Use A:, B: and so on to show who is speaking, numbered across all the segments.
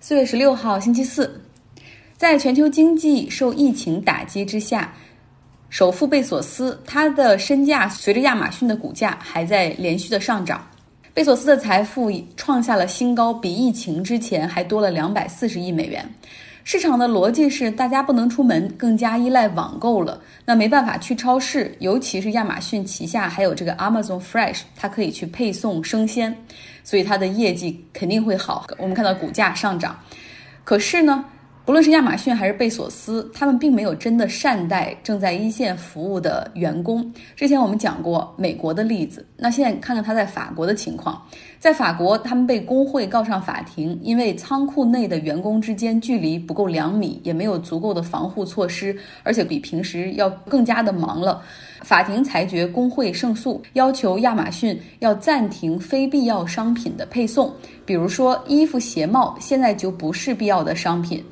A: 四月十六号，星期四，在全球经济受疫情打击之下，首富贝索斯他的身价随着亚马逊的股价还在连续的上涨。贝索斯的财富创下了新高，比疫情之前还多了两百四十亿美元。市场的逻辑是，大家不能出门，更加依赖网购了。那没办法去超市，尤其是亚马逊旗下还有这个 Amazon Fresh，它可以去配送生鲜。所以它的业绩肯定会好。我们看到股价上涨，可是呢，不论是亚马逊还是贝索斯，他们并没有真的善待正在一线服务的员工。之前我们讲过美国的例子，那现在看看他在法国的情况。在法国，他们被工会告上法庭，因为仓库内的员工之间距离不够两米，也没有足够的防护措施，而且比平时要更加的忙了。法庭裁决工会胜诉，要求亚马逊要暂停非必要商品的配送，比如说衣服、鞋帽，现在就不是必要的商品。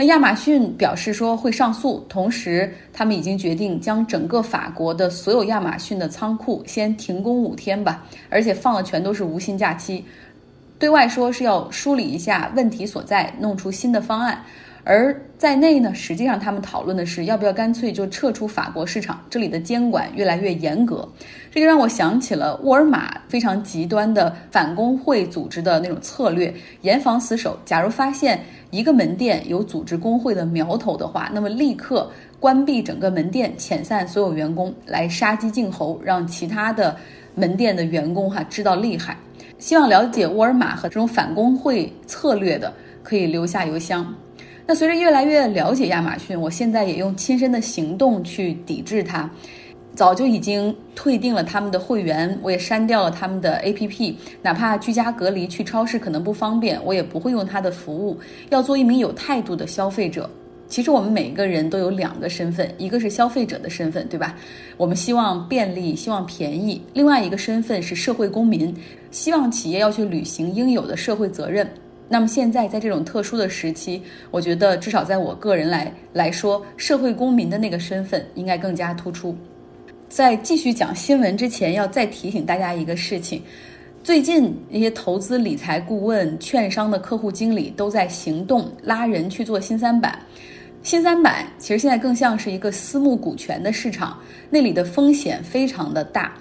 A: 那亚马逊表示说会上诉，同时他们已经决定将整个法国的所有亚马逊的仓库先停工五天吧，而且放的全都是无薪假期，对外说是要梳理一下问题所在，弄出新的方案。而在内呢，实际上他们讨论的是要不要干脆就撤出法国市场，这里的监管越来越严格，这就让我想起了沃尔玛非常极端的反工会组织的那种策略，严防死守。假如发现一个门店有组织工会的苗头的话，那么立刻关闭整个门店，遣散所有员工，来杀鸡儆猴，让其他的门店的员工哈知道厉害。希望了解沃尔玛和这种反工会策略的，可以留下邮箱。那随着越来越了解亚马逊，我现在也用亲身的行动去抵制它。早就已经退订了他们的会员，我也删掉了他们的 APP。哪怕居家隔离去超市可能不方便，我也不会用它的服务。要做一名有态度的消费者。其实我们每一个人都有两个身份，一个是消费者的身份，对吧？我们希望便利，希望便宜；另外一个身份是社会公民，希望企业要去履行应有的社会责任。那么现在在这种特殊的时期，我觉得至少在我个人来来说，社会公民的那个身份应该更加突出。在继续讲新闻之前，要再提醒大家一个事情：最近一些投资理财顾问、券商的客户经理都在行动，拉人去做新三板。新三板其实现在更像是一个私募股权的市场，那里的风险非常的大。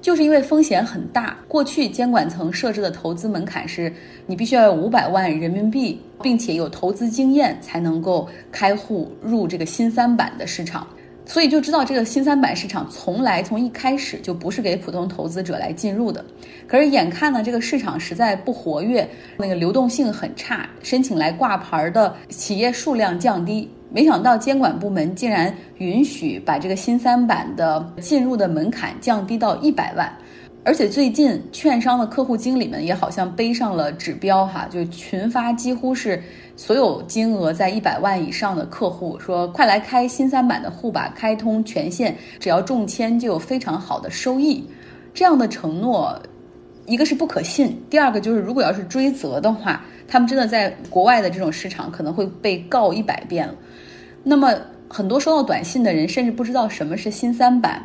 A: 就是因为风险很大，过去监管层设置的投资门槛是，你必须要有五百万人民币，并且有投资经验才能够开户入这个新三板的市场，所以就知道这个新三板市场从来从一开始就不是给普通投资者来进入的。可是眼看呢，这个市场实在不活跃，那个流动性很差，申请来挂牌的企业数量降低。没想到监管部门竟然允许把这个新三板的进入的门槛降低到一百万，而且最近券商的客户经理们也好像背上了指标哈，就群发几乎是所有金额在一百万以上的客户说快来开新三板的户吧，开通权限，只要中签就有非常好的收益。这样的承诺，一个是不可信，第二个就是如果要是追责的话，他们真的在国外的这种市场可能会被告一百遍。那么，很多收到短信的人甚至不知道什么是新三板，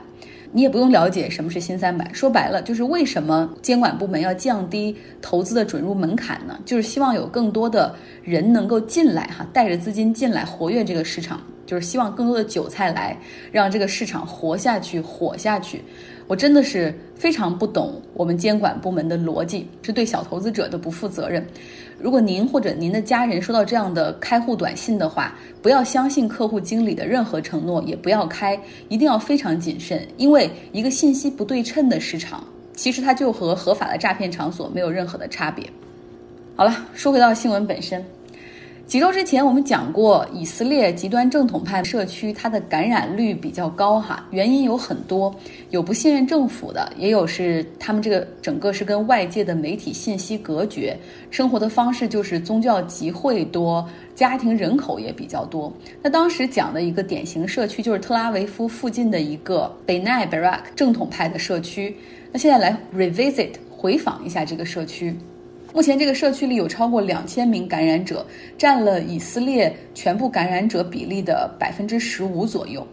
A: 你也不用了解什么是新三板。说白了，就是为什么监管部门要降低投资的准入门槛呢？就是希望有更多的人能够进来，哈，带着资金进来活跃这个市场，就是希望更多的韭菜来，让这个市场活下去、火下去。我真的是非常不懂我们监管部门的逻辑，是对小投资者的不负责任。如果您或者您的家人收到这样的开户短信的话，不要相信客户经理的任何承诺，也不要开，一定要非常谨慎。因为一个信息不对称的市场，其实它就和合法的诈骗场所没有任何的差别。好了，说回到新闻本身。几周之前，我们讲过以色列极端正统派社区，它的感染率比较高哈。原因有很多，有不信任政府的，也有是他们这个整个是跟外界的媒体信息隔绝，生活的方式就是宗教集会多，家庭人口也比较多。那当时讲的一个典型社区就是特拉维夫附近的一个贝奈贝拉克正统派的社区。那现在来 revisit 回访一下这个社区。目前这个社区里有超过两千名感染者，占了以色列全部感染者比例的百分之十五左右。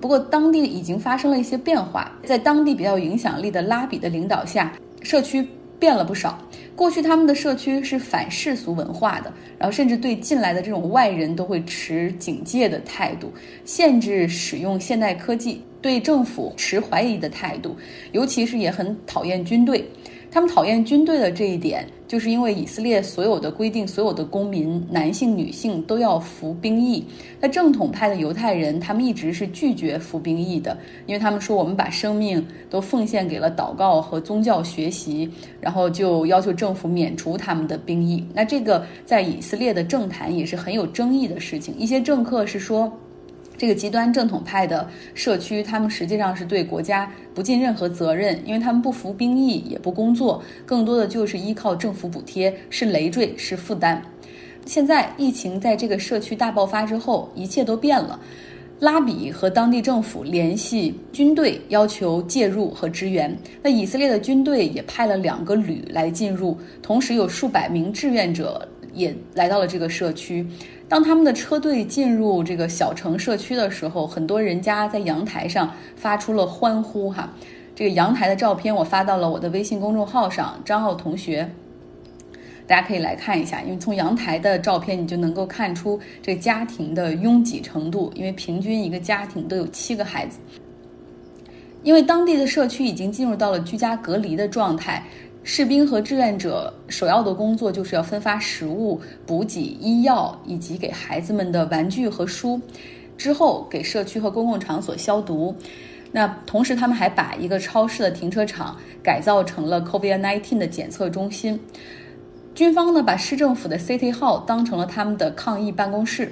A: 不过当地已经发生了一些变化，在当地比较有影响力的拉比的领导下，社区变了不少。过去他们的社区是反世俗文化的，然后甚至对进来的这种外人都会持警戒的态度，限制使用现代科技，对政府持怀疑的态度，尤其是也很讨厌军队。他们讨厌军队的这一点，就是因为以色列所有的规定，所有的公民，男性、女性都要服兵役。那正统派的犹太人，他们一直是拒绝服兵役的，因为他们说我们把生命都奉献给了祷告和宗教学习，然后就要求政府免除他们的兵役。那这个在以色列的政坛也是很有争议的事情。一些政客是说。这个极端正统派的社区，他们实际上是对国家不尽任何责任，因为他们不服兵役，也不工作，更多的就是依靠政府补贴，是累赘，是负担。现在疫情在这个社区大爆发之后，一切都变了。拉比和当地政府联系军队，要求介入和支援。那以色列的军队也派了两个旅来进入，同时有数百名志愿者也来到了这个社区。当他们的车队进入这个小城社区的时候，很多人家在阳台上发出了欢呼。哈，这个阳台的照片我发到了我的微信公众号上，张奥同学，大家可以来看一下。因为从阳台的照片，你就能够看出这家庭的拥挤程度。因为平均一个家庭都有七个孩子。因为当地的社区已经进入到了居家隔离的状态。士兵和志愿者首要的工作就是要分发食物、补给、医药，以及给孩子们的玩具和书。之后给社区和公共场所消毒。那同时，他们还把一个超市的停车场改造成了 COVID-19 的检测中心。军方呢，把市政府的 City Hall 当成了他们的抗疫办公室，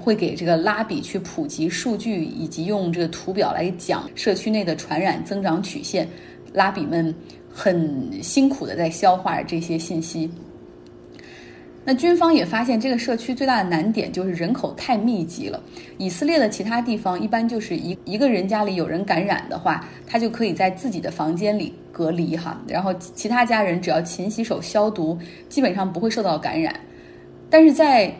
A: 会给这个拉比去普及数据，以及用这个图表来讲社区内的传染增长曲线。拉比们。很辛苦的在消化这些信息。那军方也发现，这个社区最大的难点就是人口太密集了。以色列的其他地方一般就是一一个人家里有人感染的话，他就可以在自己的房间里隔离哈，然后其他家人只要勤洗手消毒，基本上不会受到感染。但是在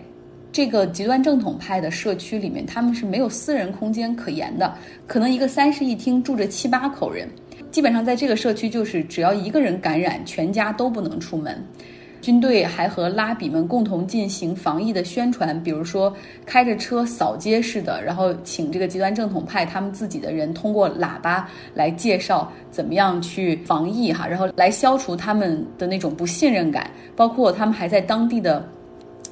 A: 这个极端正统派的社区里面，他们是没有私人空间可言的，可能一个三室一厅住着七八口人。基本上在这个社区，就是只要一个人感染，全家都不能出门。军队还和拉比们共同进行防疫的宣传，比如说开着车扫街似的，然后请这个极端正统派他们自己的人通过喇叭来介绍怎么样去防疫哈，然后来消除他们的那种不信任感。包括他们还在当地的。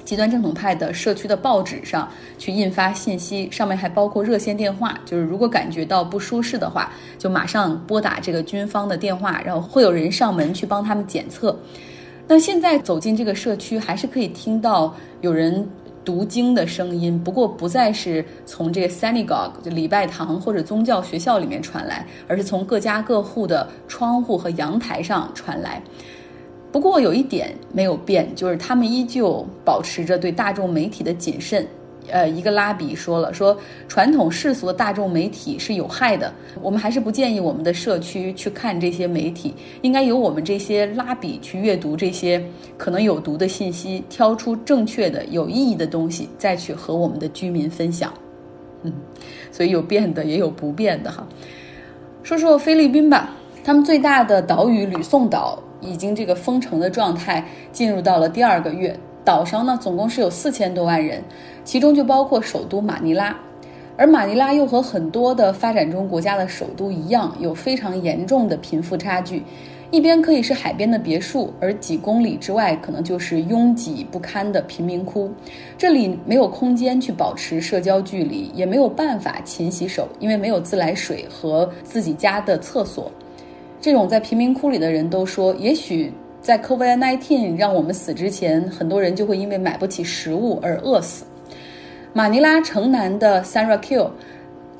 A: 极端正统派的社区的报纸上去印发信息，上面还包括热线电话，就是如果感觉到不舒适的话，就马上拨打这个军方的电话，然后会有人上门去帮他们检测。那现在走进这个社区，还是可以听到有人读经的声音，不过不再是从这个 synagogue 礼拜堂或者宗教学校里面传来，而是从各家各户的窗户和阳台上传来。不过有一点没有变，就是他们依旧保持着对大众媒体的谨慎。呃，一个拉比说了，说传统世俗的大众媒体是有害的，我们还是不建议我们的社区去看这些媒体，应该由我们这些拉比去阅读这些可能有毒的信息，挑出正确的、有意义的东西，再去和我们的居民分享。嗯，所以有变的，也有不变的哈。说说菲律宾吧，他们最大的岛屿吕宋岛。已经这个封城的状态进入到了第二个月，岛上呢总共是有四千多万人，其中就包括首都马尼拉，而马尼拉又和很多的发展中国家的首都一样，有非常严重的贫富差距，一边可以是海边的别墅，而几公里之外可能就是拥挤不堪的贫民窟，这里没有空间去保持社交距离，也没有办法勤洗手，因为没有自来水和自己家的厕所。这种在贫民窟里的人都说，也许在 COVID-19 让我们死之前，很多人就会因为买不起食物而饿死。马尼拉城南的 San r a q u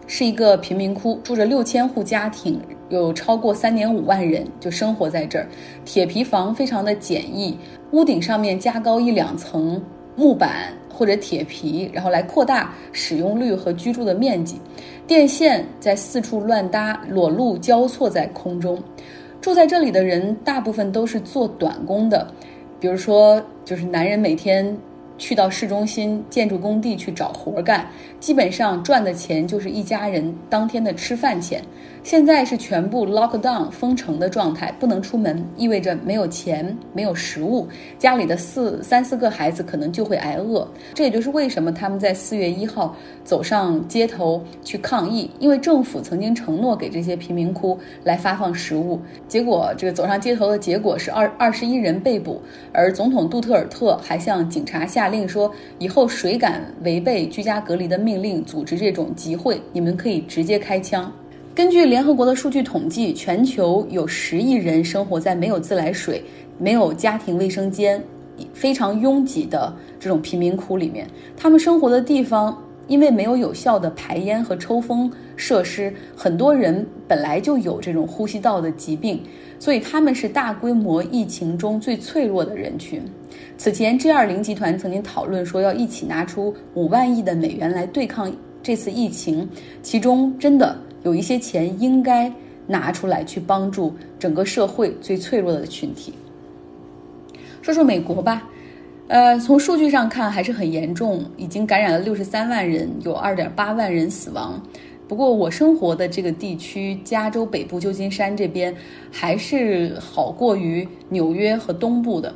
A: 是一个贫民窟，住着六千户家庭，有超过三点五万人就生活在这儿。铁皮房非常的简易，屋顶上面加高一两层木板或者铁皮，然后来扩大使用率和居住的面积。电线在四处乱搭，裸露交错在空中。住在这里的人大部分都是做短工的，比如说，就是男人每天去到市中心建筑工地去找活干，基本上赚的钱就是一家人当天的吃饭钱。现在是全部 lock down 封城的状态，不能出门，意味着没有钱，没有食物，家里的四三四个孩子可能就会挨饿。这也就是为什么他们在四月一号走上街头去抗议，因为政府曾经承诺给这些贫民窟来发放食物，结果这个走上街头的结果是二二十一人被捕，而总统杜特尔特还向警察下令说，以后谁敢违背居家隔离的命令，组织这种集会，你们可以直接开枪。根据联合国的数据统计，全球有十亿人生活在没有自来水、没有家庭卫生间、非常拥挤的这种贫民窟里面。他们生活的地方因为没有有效的排烟和抽风设施，很多人本来就有这种呼吸道的疾病，所以他们是大规模疫情中最脆弱的人群。此前，G20 集团曾经讨论说要一起拿出五万亿的美元来对抗这次疫情，其中真的。有一些钱应该拿出来去帮助整个社会最脆弱的群体。说说美国吧，呃，从数据上看还是很严重，已经感染了六十三万人，有二点八万人死亡。不过我生活的这个地区，加州北部旧金山这边还是好过于纽约和东部的。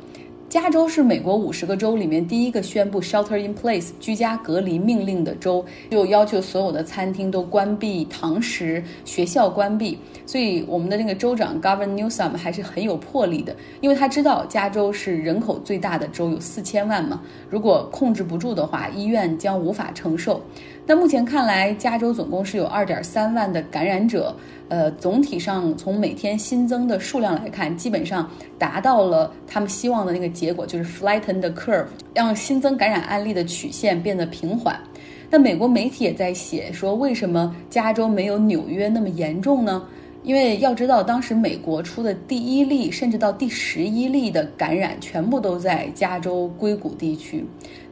A: 加州是美国五十个州里面第一个宣布 shelter in place 居家隔离命令的州，就要求所有的餐厅都关闭堂食，学校关闭。所以我们的那个州长 Governor Newsom 还是很有魄力的，因为他知道加州是人口最大的州，有四千万嘛，如果控制不住的话，医院将无法承受。那目前看来，加州总共是有二点三万的感染者。呃，总体上从每天新增的数量来看，基本上达到了他们希望的那个结果，就是 flatten the curve，让新增感染案例的曲线变得平缓。那美国媒体也在写说，为什么加州没有纽约那么严重呢？因为要知道，当时美国出的第一例，甚至到第十一例的感染，全部都在加州硅谷地区。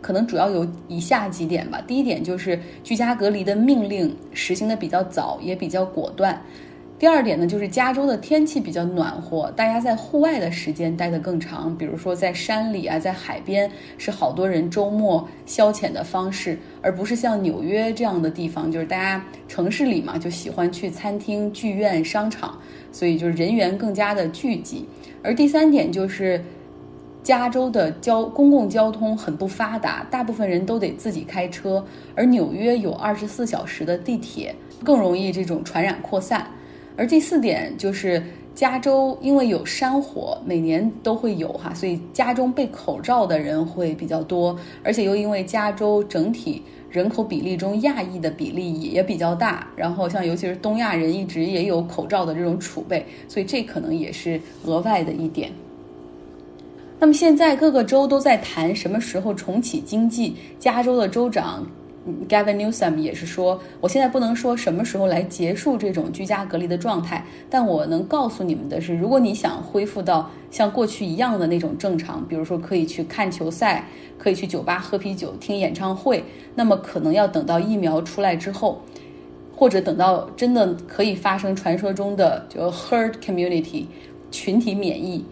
A: 可能主要有以下几点吧。第一点就是居家隔离的命令实行的比较早，也比较果断。第二点呢，就是加州的天气比较暖和，大家在户外的时间待得更长。比如说在山里啊，在海边，是好多人周末消遣的方式，而不是像纽约这样的地方，就是大家城市里嘛，就喜欢去餐厅、剧院、商场，所以就是人员更加的聚集。而第三点就是，加州的交公共交通很不发达，大部分人都得自己开车，而纽约有二十四小时的地铁，更容易这种传染扩散。而第四点就是，加州因为有山火，每年都会有哈，所以家中备口罩的人会比较多，而且又因为加州整体人口比例中亚裔的比例也比较大，然后像尤其是东亚人一直也有口罩的这种储备，所以这可能也是额外的一点。那么现在各个州都在谈什么时候重启经济，加州的州长。Gavin Newsom 也是说，我现在不能说什么时候来结束这种居家隔离的状态，但我能告诉你们的是，如果你想恢复到像过去一样的那种正常，比如说可以去看球赛，可以去酒吧喝啤酒、听演唱会，那么可能要等到疫苗出来之后，或者等到真的可以发生传说中的就 herd community 群体免疫。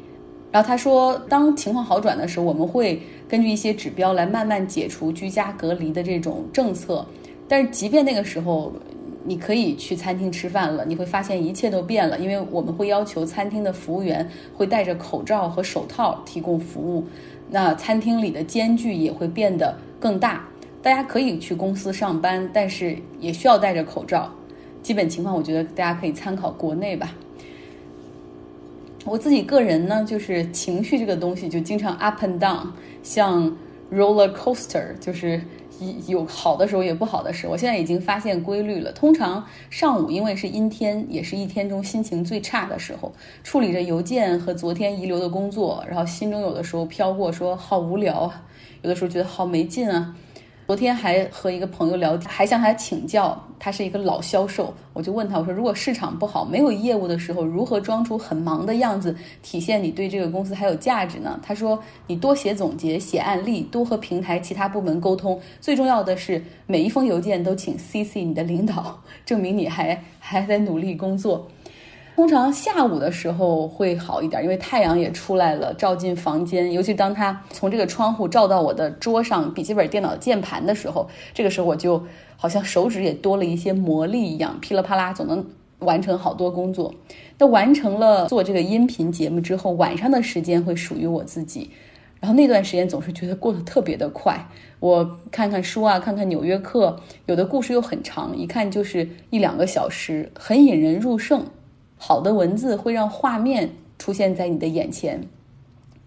A: 然后他说，当情况好转的时候，我们会。根据一些指标来慢慢解除居家隔离的这种政策，但是即便那个时候你可以去餐厅吃饭了，你会发现一切都变了，因为我们会要求餐厅的服务员会戴着口罩和手套提供服务，那餐厅里的间距也会变得更大。大家可以去公司上班，但是也需要戴着口罩。基本情况，我觉得大家可以参考国内吧。我自己个人呢，就是情绪这个东西就经常 up and down，像 roller coaster，就是有好的时候也不好的时候。我现在已经发现规律了，通常上午因为是阴天，也是一天中心情最差的时候，处理着邮件和昨天遗留的工作，然后心中有的时候飘过说好无聊啊，有的时候觉得好没劲啊。昨天还和一个朋友聊天，还向他请教。他是一个老销售，我就问他，我说如果市场不好，没有业务的时候，如何装出很忙的样子，体现你对这个公司还有价值呢？他说，你多写总结，写案例，多和平台其他部门沟通，最重要的是每一封邮件都请 CC 你的领导，证明你还还在努力工作。通常下午的时候会好一点，因为太阳也出来了，照进房间。尤其当它从这个窗户照到我的桌上笔记本电脑键盘的时候，这个时候我就好像手指也多了一些魔力一样，噼里啪啦总能完成好多工作。那完成了做这个音频节目之后，晚上的时间会属于我自己。然后那段时间总是觉得过得特别的快。我看看书啊，看看《纽约客》，有的故事又很长，一看就是一两个小时，很引人入胜。好的文字会让画面出现在你的眼前，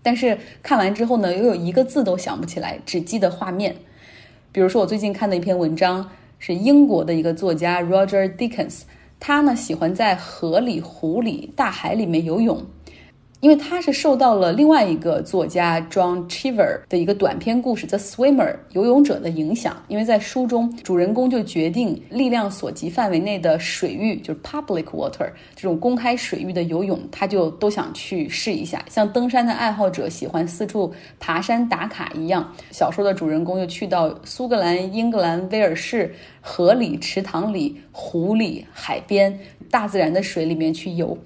A: 但是看完之后呢，又有一个字都想不起来，只记得画面。比如说，我最近看的一篇文章是英国的一个作家 Roger Dickens，他呢喜欢在河里、湖里、大海里面游泳。因为他是受到了另外一个作家 John Cheever 的一个短篇故事《The Swimmer》游泳者的影响。因为在书中，主人公就决定力量所及范围内的水域，就是 public water 这种公开水域的游泳，他就都想去试一下。像登山的爱好者喜欢四处爬山打卡一样，小说的主人公又去到苏格兰、英格兰、威尔士河里、池塘里、湖里、海边、大自然的水里面去游。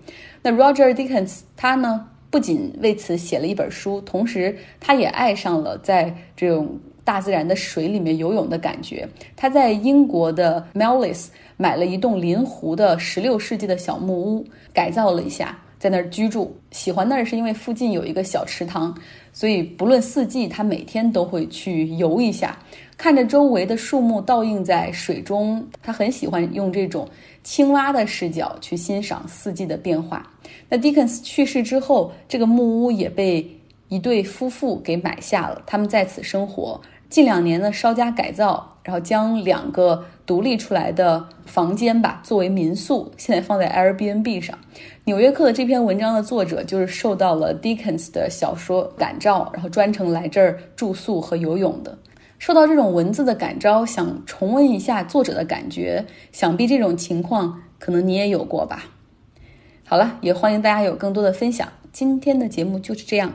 A: 那 Roger Dickens 他呢，不仅为此写了一本书，同时他也爱上了在这种大自然的水里面游泳的感觉。他在英国的 Mellis 买了一栋临湖的十六世纪的小木屋，改造了一下，在那儿居住。喜欢那儿是因为附近有一个小池塘，所以不论四季，他每天都会去游一下，看着周围的树木倒映在水中，他很喜欢用这种。青蛙的视角去欣赏四季的变化。那 Dickens 去世之后，这个木屋也被一对夫妇给买下了，他们在此生活。近两年呢，稍加改造，然后将两个独立出来的房间吧作为民宿，现在放在 Airbnb 上。纽约客的这篇文章的作者就是受到了 Dickens 的小说感召，然后专程来这儿住宿和游泳的。受到这种文字的感召，想重温一下作者的感觉，想必这种情况可能你也有过吧。好了，也欢迎大家有更多的分享。今天的节目就是这样。